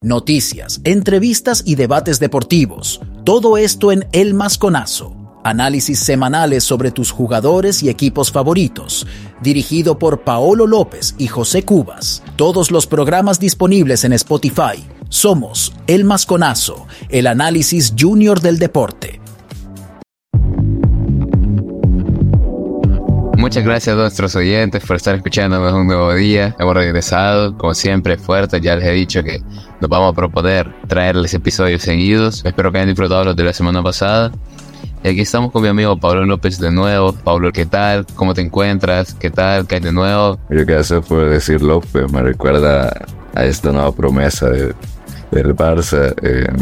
Noticias, entrevistas y debates deportivos. Todo esto en El Masconazo. Análisis semanales sobre tus jugadores y equipos favoritos. Dirigido por Paolo López y José Cubas. Todos los programas disponibles en Spotify. Somos El Masconazo, el análisis junior del deporte. Muchas gracias a nuestros oyentes por estar escuchando un nuevo día. Hemos regresado, como siempre, fuerte. Ya les he dicho que nos vamos a proponer traerles episodios seguidos. Espero que hayan disfrutado los de la semana pasada. Y aquí estamos con mi amigo Pablo López de nuevo. Pablo, ¿qué tal? ¿Cómo te encuentras? ¿Qué tal? ¿Qué hay de nuevo? Yo hacer por decir López. Me recuerda a esta nueva promesa de, del Barça, eh,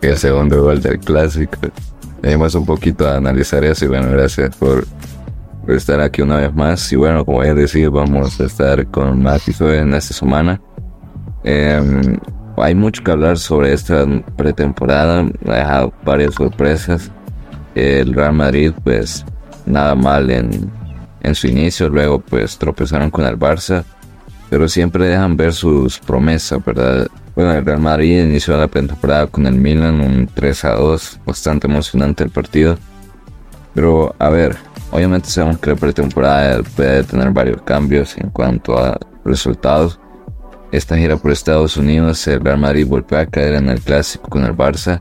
es segundo gol del Clásico. Tenemos un poquito a analizar eso y bueno, gracias por por estar aquí una vez más. Y bueno, como ya decía, vamos a estar con más episodios en esta semana. Em, hay mucho que hablar sobre esta pretemporada. Ha dejado varias sorpresas. El Real Madrid, pues nada mal en, en su inicio. Luego, pues tropezaron con el Barça. Pero siempre dejan ver sus promesas, ¿verdad? Bueno, el Real Madrid inició la pretemporada con el Milan, un 3 a 2. Bastante emocionante el partido. Pero, a ver, Obviamente sabemos que la pretemporada puede tener varios cambios en cuanto a resultados. Esta gira por Estados Unidos, el Real Madrid volvió a caer en el clásico con el Barça.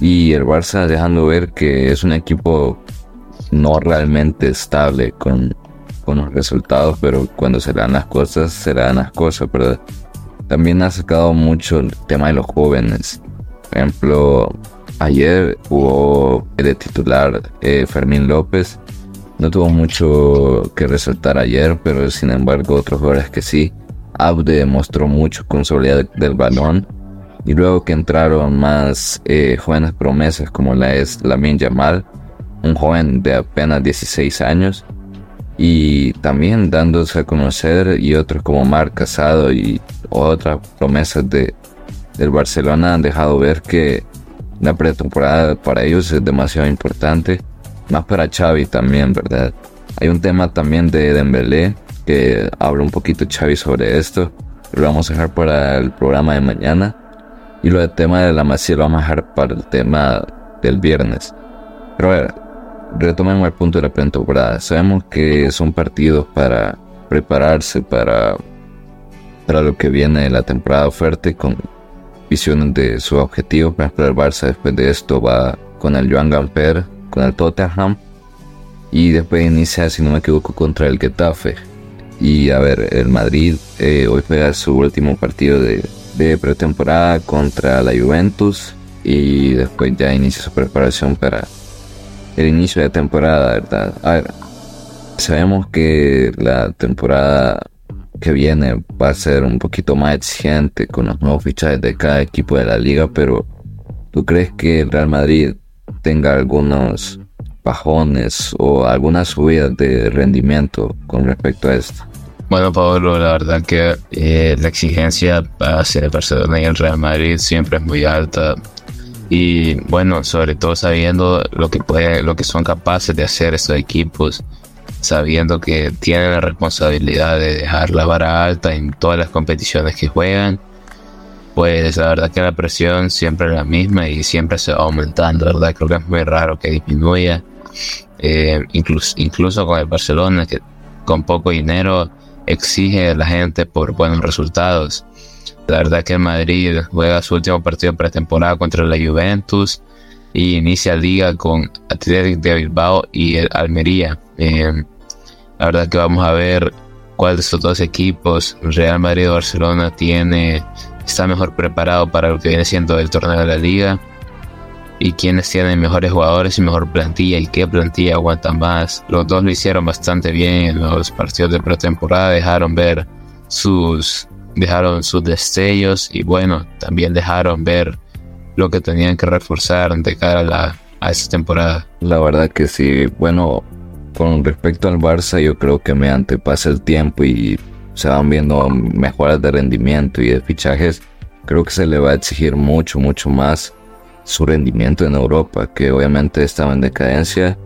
Y el Barça dejando ver que es un equipo no realmente estable con, con los resultados, pero cuando se dan las cosas, se dan las cosas, pero también ha sacado mucho el tema de los jóvenes. Por ejemplo, ayer hubo de titular eh, Fermín López no tuvo mucho que resaltar ayer, pero sin embargo otros jugadores que sí. Abde demostró mucho con seguridad del balón. Y luego que entraron más eh, jóvenes promesas como la es Lamin Yamal, un joven de apenas 16 años. Y también dándose a conocer y otros como Marc Casado y otras promesas de, del Barcelona han dejado ver que la pretemporada para ellos es demasiado importante más para Xavi también, ¿verdad? Hay un tema también de Dembélé que habla un poquito Xavi sobre esto. Lo vamos a dejar para el programa de mañana. Y lo del tema de la Masía lo vamos a dejar para el tema del viernes. Pero a ver, retomemos el punto de la pretemporada. Sabemos que son partidos para prepararse para, para lo que viene de la temporada fuerte con visiones de su objetivo. Ejemplo, el Barça después de esto va con el Joan Gamper con el Tottenham y después inicia, si no me equivoco, contra el Getafe. Y a ver, el Madrid eh, hoy juega su último partido de, pretemporada contra la Juventus y después ya inicia su preparación para el inicio de temporada, ¿verdad? A ver, sabemos que la temporada que viene va a ser un poquito más exigente con los nuevos fichajes de cada equipo de la liga, pero ¿tú crees que el Real Madrid tenga algunos bajones o algunas subidas de rendimiento con respecto a esto? Bueno, Pablo, la verdad que eh, la exigencia hacia el Barcelona y el Real Madrid siempre es muy alta. Y bueno, sobre todo sabiendo lo que, puede, lo que son capaces de hacer estos equipos, sabiendo que tienen la responsabilidad de dejar la vara alta en todas las competiciones que juegan pues la verdad que la presión siempre es la misma y siempre se va aumentando, ¿verdad? Creo que es muy raro que disminuya. Eh, incluso, incluso con el Barcelona, que con poco dinero exige a la gente por buenos resultados. La verdad que el Madrid juega su último partido pretemporada contra la Juventus y inicia liga con Athletic de Bilbao y el Almería. Eh, la verdad que vamos a ver cuál de estos dos equipos, Real Madrid o Barcelona, tiene está mejor preparado para lo que viene siendo el torneo de la liga y quienes tienen mejores jugadores y mejor plantilla y qué plantilla aguanta más. Los dos lo hicieron bastante bien en los partidos de pretemporada, dejaron ver sus dejaron sus destellos y bueno, también dejaron ver lo que tenían que reforzar de cara a, la, a esta temporada. La verdad que sí, bueno, con respecto al Barça yo creo que me antepasa el tiempo y se van viendo mejoras de rendimiento y de fichajes, creo que se le va a exigir mucho, mucho más su rendimiento en Europa, que obviamente estaba en decadencia.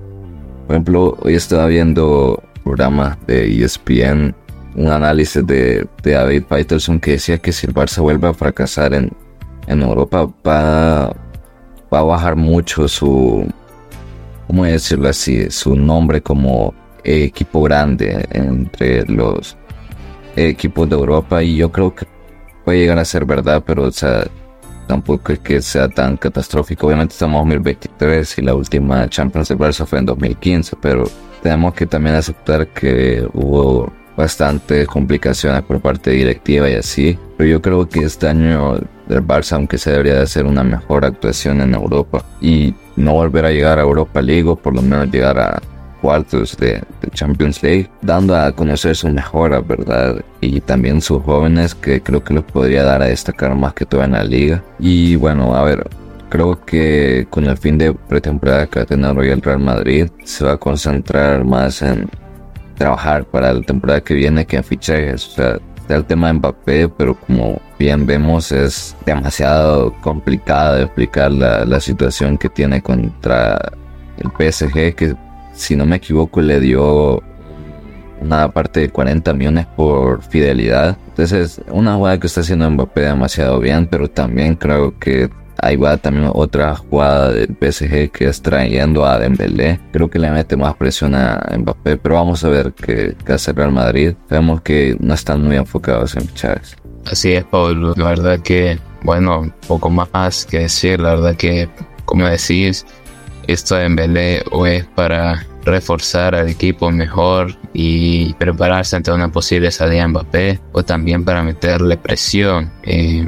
Por ejemplo, hoy estaba viendo un programa de ESPN, un análisis de, David Peterson que decía que si el Barça vuelve a fracasar en, en Europa va, va a bajar mucho su, ¿cómo decirlo así? Su nombre como equipo grande entre los equipos de Europa y yo creo que puede llegar a ser verdad, pero o sea, tampoco es que sea tan catastrófico. Obviamente estamos en 2023 y la última Champions del Barça fue en 2015, pero tenemos que también aceptar que hubo bastantes complicaciones por parte directiva y así. Pero yo creo que este año el Barça, aunque se debería de hacer una mejor actuación en Europa y no volver a llegar a Europa League o por lo menos llegar a cuartos de, Champions League, dando a conocer sus mejoras, ¿verdad? Y también sus jóvenes que creo que los podría dar a destacar más que todo en la liga. Y bueno, a ver, creo que con el fin de pretemporada que va a tener hoy el Real Madrid, se va a concentrar más en trabajar para la temporada que viene que en fichajes. O sea, está el tema de Mbappé, pero como bien vemos es demasiado complicado de explicar la, la situación que tiene contra el PSG, que si no me equivoco, le dio una parte de 40 millones por fidelidad. Entonces, una jugada que está haciendo Mbappé demasiado bien, pero también creo que ahí va también otra jugada del PSG que es trayendo a Dembélé. Creo que le mete más presión a Mbappé, pero vamos a ver qué, hace Real Madrid. Vemos que no están muy enfocados en Chávez. Así es, Pablo. La verdad que, bueno, poco más que decir. La verdad que, como decís, esto de Dembélé o es para reforzar al equipo mejor y prepararse ante una posible salida de Mbappé o también para meterle presión. Eh,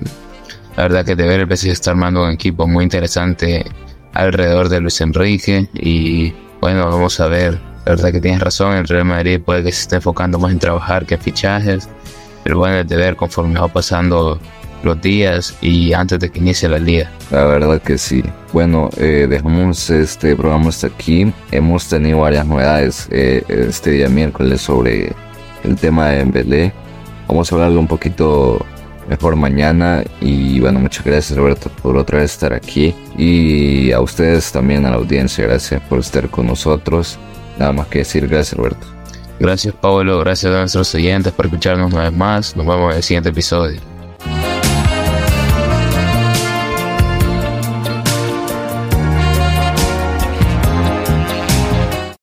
la verdad que de ver el PSG está armando un equipo muy interesante alrededor de Luis Enrique y bueno, vamos a ver. La verdad que tienes razón, el Real Madrid puede que se esté enfocando más en trabajar que en fichajes, pero bueno, de ver conforme va pasando los días y antes de que inicie la liga. La verdad que sí. Bueno, eh, dejamos este programa hasta aquí. Hemos tenido varias novedades eh, este día miércoles sobre el tema de Belé. Vamos a hablarlo un poquito mejor mañana y bueno, muchas gracias Roberto por otra vez estar aquí y a ustedes también a la audiencia, gracias por estar con nosotros. Nada más que decir, gracias Roberto. Gracias Pablo, gracias a nuestros oyentes por escucharnos una vez más. Nos vemos en el siguiente episodio.